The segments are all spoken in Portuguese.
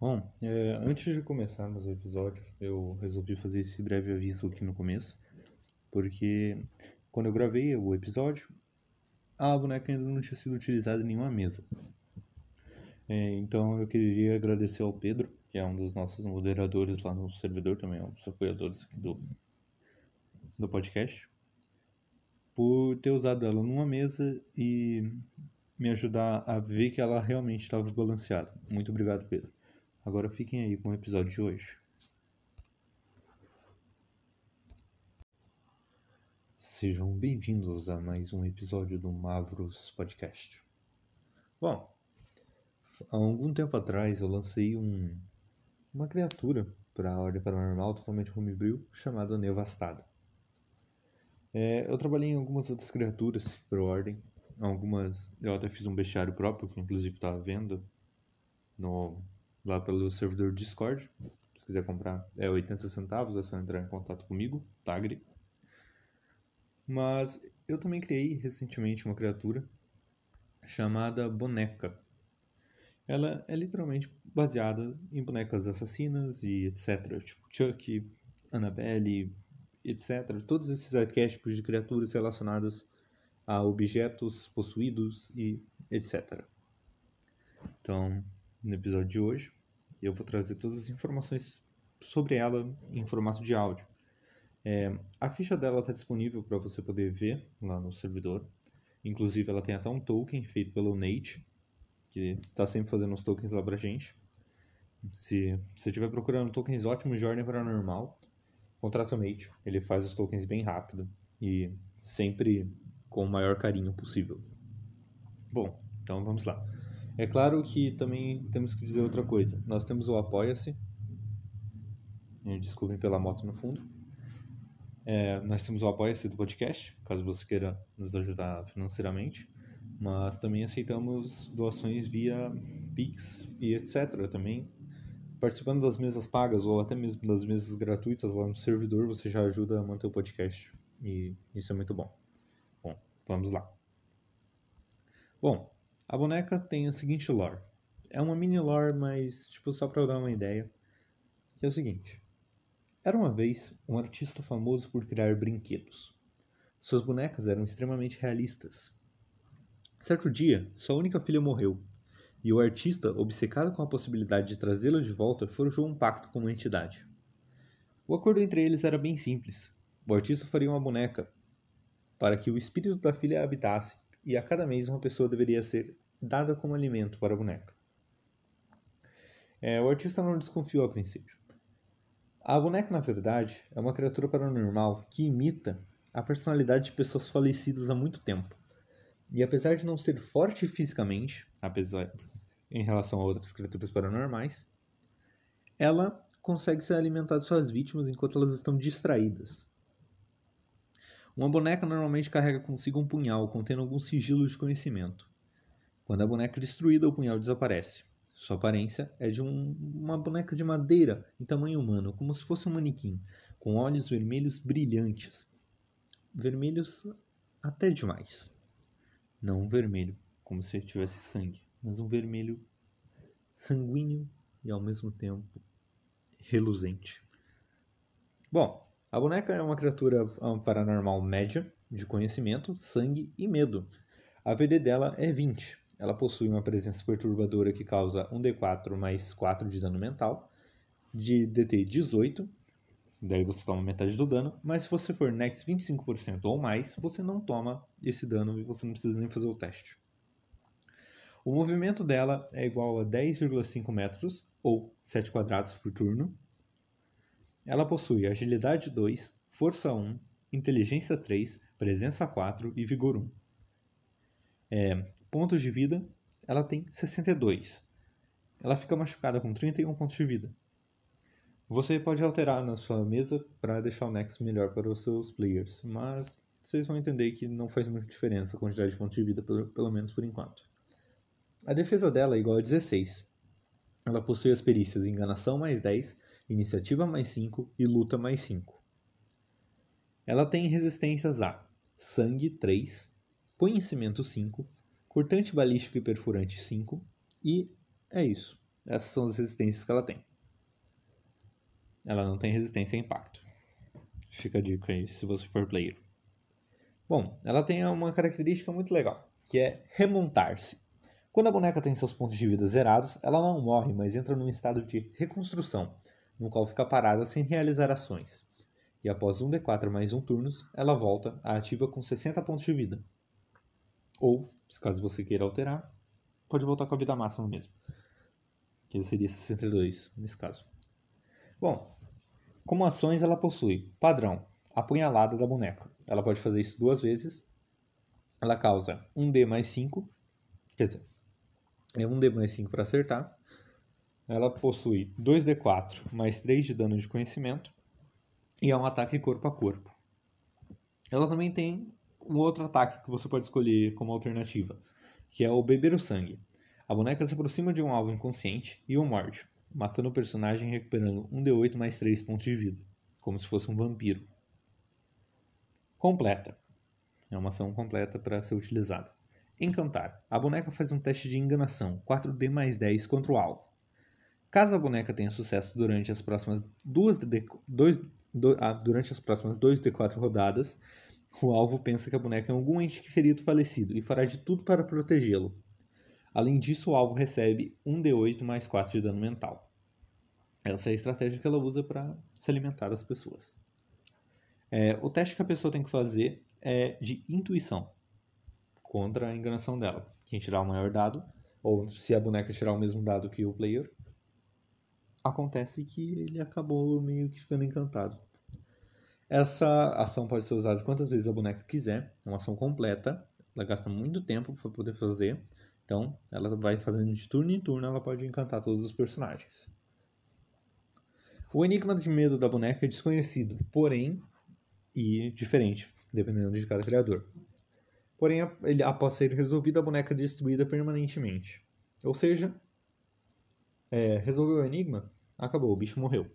Bom, é, antes de começarmos o episódio, eu resolvi fazer esse breve aviso aqui no começo, porque quando eu gravei o episódio, a boneca ainda não tinha sido utilizada em nenhuma mesa. É, então eu queria agradecer ao Pedro, que é um dos nossos moderadores lá no servidor, também é um dos apoiadores do, do podcast, por ter usado ela numa mesa e me ajudar a ver que ela realmente estava balanceada. Muito obrigado, Pedro. Agora fiquem aí com o episódio de hoje. Sejam bem-vindos a mais um episódio do Mavros Podcast. Bom, há algum tempo atrás eu lancei um, uma criatura para a Ordem Paranormal totalmente homebrew chamada Nevastada. É, eu trabalhei em algumas outras criaturas para a Ordem. Algumas eu até fiz um bestiário próprio, que inclusive está à venda no lá pelo servidor Discord. Se quiser comprar, é 80 centavos, é só entrar em contato comigo, Tagre. Mas eu também criei recentemente uma criatura chamada Boneca. Ela é literalmente baseada em bonecas assassinas e etc. Tipo Chuck, Annabelle, etc. Todos esses arquétipos de criaturas relacionadas a objetos possuídos e etc. Então, no episódio de hoje, eu vou trazer todas as informações sobre ela em formato de áudio. É, a ficha dela está disponível para você poder ver lá no servidor. Inclusive, ela tem até um token feito pelo Nate, que está sempre fazendo os tokens lá para gente. Se você estiver procurando tokens ótimos de ordem paranormal, contrata o Nate. Ele faz os tokens bem rápido e sempre com o maior carinho possível. Bom, então vamos lá. É claro que também temos que dizer outra coisa. Nós temos o Apoia-se. Desculpem pela moto no fundo. É, nós temos o Apoia-se do podcast, caso você queira nos ajudar financeiramente. Mas também aceitamos doações via Pix e etc. Também participando das mesas pagas ou até mesmo das mesas gratuitas lá no servidor, você já ajuda a manter o podcast. E isso é muito bom. Bom, vamos lá. Bom, a boneca tem o seguinte lore. É uma mini lore, mas tipo só para dar uma ideia, que é o seguinte. Era uma vez um artista famoso por criar brinquedos. Suas bonecas eram extremamente realistas. Certo dia, sua única filha morreu, e o artista, obcecado com a possibilidade de trazê-la de volta, forjou um pacto com uma entidade. O acordo entre eles era bem simples. O artista faria uma boneca para que o espírito da filha habitasse e a cada mês uma pessoa deveria ser dada como alimento para a boneca. É, o artista não desconfiou a princípio. A boneca, na verdade, é uma criatura paranormal que imita a personalidade de pessoas falecidas há muito tempo. E apesar de não ser forte fisicamente, apesar em relação a outras criaturas paranormais, ela consegue se alimentar de suas vítimas enquanto elas estão distraídas. Uma boneca normalmente carrega consigo um punhal contendo algum sigilo de conhecimento. Quando a boneca é destruída, o punhal desaparece. Sua aparência é de um, uma boneca de madeira em tamanho humano, como se fosse um manequim, com olhos vermelhos brilhantes. Vermelhos até demais. Não um vermelho, como se tivesse sangue, mas um vermelho sanguíneo e ao mesmo tempo reluzente. Bom, a boneca é uma criatura paranormal média, de conhecimento, sangue e medo. A VD dela é 20. Ela possui uma presença perturbadora que causa 1d4 mais 4 de dano mental, de DT 18, daí você toma metade do dano, mas se você for next 25% ou mais, você não toma esse dano e você não precisa nem fazer o teste. O movimento dela é igual a 10,5 metros, ou 7 quadrados por turno, ela possui agilidade 2, força 1, inteligência 3, presença 4 e vigor 1. É, pontos de vida, ela tem 62. Ela fica machucada com 31 pontos de vida. Você pode alterar na sua mesa para deixar o Nex melhor para os seus players, mas vocês vão entender que não faz muita diferença a quantidade de pontos de vida, pelo, pelo menos por enquanto. A defesa dela é igual a 16. Ela possui as perícias Enganação mais 10, Iniciativa mais 5 e Luta mais 5. Ela tem resistências a Sangue 3, Conhecimento 5, Cortante balístico e perfurante 5 e é isso. essas são as resistências que ela tem. Ela não tem resistência a impacto. Fica a dica aí se você for player. Bom, ela tem uma característica muito legal, que é remontar-se. Quando a boneca tem seus pontos de vida zerados, ela não morre, mas entra num estado de reconstrução, no qual fica parada sem realizar ações. E após um D4 mais um turnos, ela volta à ativa com 60 pontos de vida. Ou, caso você queira alterar, pode voltar com a vida máxima mesmo. Que seria 62 nesse caso. Bom, como ações ela possui padrão, apunhalada da boneca. Ela pode fazer isso duas vezes. Ela causa 1D mais 5. Quer dizer, é 1D mais 5 para acertar. Ela possui 2D4 mais 3 de dano de conhecimento. E é um ataque corpo a corpo. Ela também tem um outro ataque que você pode escolher como alternativa, que é o beber o sangue. A boneca se aproxima de um alvo inconsciente e o morde, matando o personagem recuperando 1d8 mais 3 pontos de vida, como se fosse um vampiro. Completa. É uma ação completa para ser utilizada. Encantar. A boneca faz um teste de enganação, 4D mais 10 contra o alvo. Caso a boneca tenha sucesso durante as próximas duas dois, do, ah, durante as próximas 2D4 rodadas, o alvo pensa que a boneca é algum ente querido falecido e fará de tudo para protegê-lo. Além disso, o alvo recebe 1d8 mais 4 de dano mental. Essa é a estratégia que ela usa para se alimentar das pessoas. É, o teste que a pessoa tem que fazer é de intuição contra a enganação dela. Quem tirar o maior dado, ou se a boneca tirar o mesmo dado que o player, acontece que ele acabou meio que ficando encantado. Essa ação pode ser usada quantas vezes a boneca quiser, é uma ação completa, ela gasta muito tempo para poder fazer, então ela vai fazendo de turno em turno, ela pode encantar todos os personagens. O enigma de medo da boneca é desconhecido, porém e diferente, dependendo de cada criador. Porém, após ser resolvido, a boneca é destruída permanentemente. Ou seja, é, resolveu o enigma, acabou, o bicho morreu.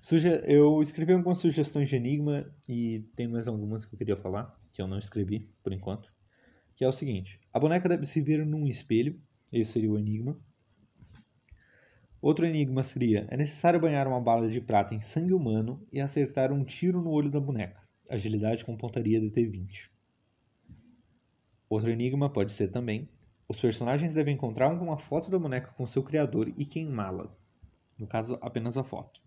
Suge eu escrevi algumas sugestões de enigma e tem mais algumas que eu queria falar, que eu não escrevi por enquanto. Que é o seguinte: a boneca deve se ver num espelho, esse seria o enigma. Outro enigma seria: é necessário banhar uma bala de prata em sangue humano e acertar um tiro no olho da boneca. Agilidade com pontaria de T20. Outro enigma pode ser também: os personagens devem encontrar uma foto da boneca com seu criador e queimá-la. No caso, apenas a foto.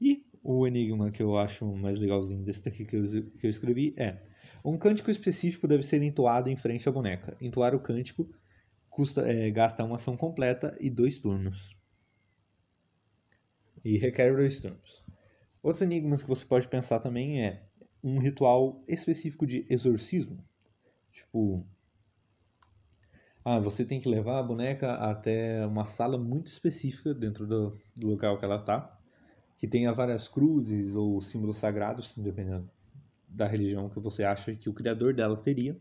E o enigma que eu acho mais legalzinho desse daqui que eu, que eu escrevi é: um cântico específico deve ser entoado em frente à boneca. Entoar o cântico custa, é, gasta uma ação completa e dois turnos. E requer dois turnos. Outros enigmas que você pode pensar também é um ritual específico de exorcismo. Tipo, ah, você tem que levar a boneca até uma sala muito específica dentro do, do local que ela está que tenha várias cruzes ou símbolos sagrados, dependendo da religião que você acha que o criador dela teria,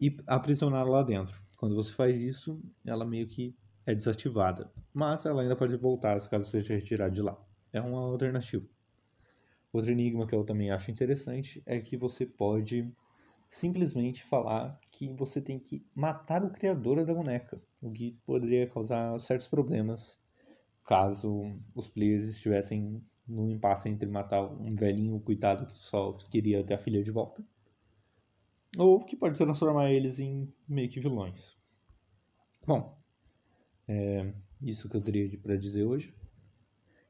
e aprisioná-la lá dentro. Quando você faz isso, ela meio que é desativada, mas ela ainda pode voltar caso seja retirada de lá. É uma alternativa. Outro enigma que eu também acho interessante é que você pode simplesmente falar que você tem que matar o criador da boneca, o que poderia causar certos problemas caso os players estivessem no impasse entre matar um velhinho coitado que só queria ter a filha de volta, ou que pode transformar eles em meio que vilões. Bom, é isso que eu teria para dizer hoje.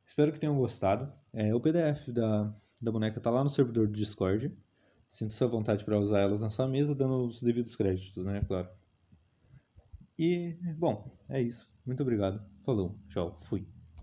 Espero que tenham gostado. É, o PDF da, da boneca está lá no servidor do Discord. Sinta-se à vontade para usar elas na sua mesa, dando os devidos créditos, né? Claro. E, bom, é isso. Muito obrigado. Falou. Tchau. Fui.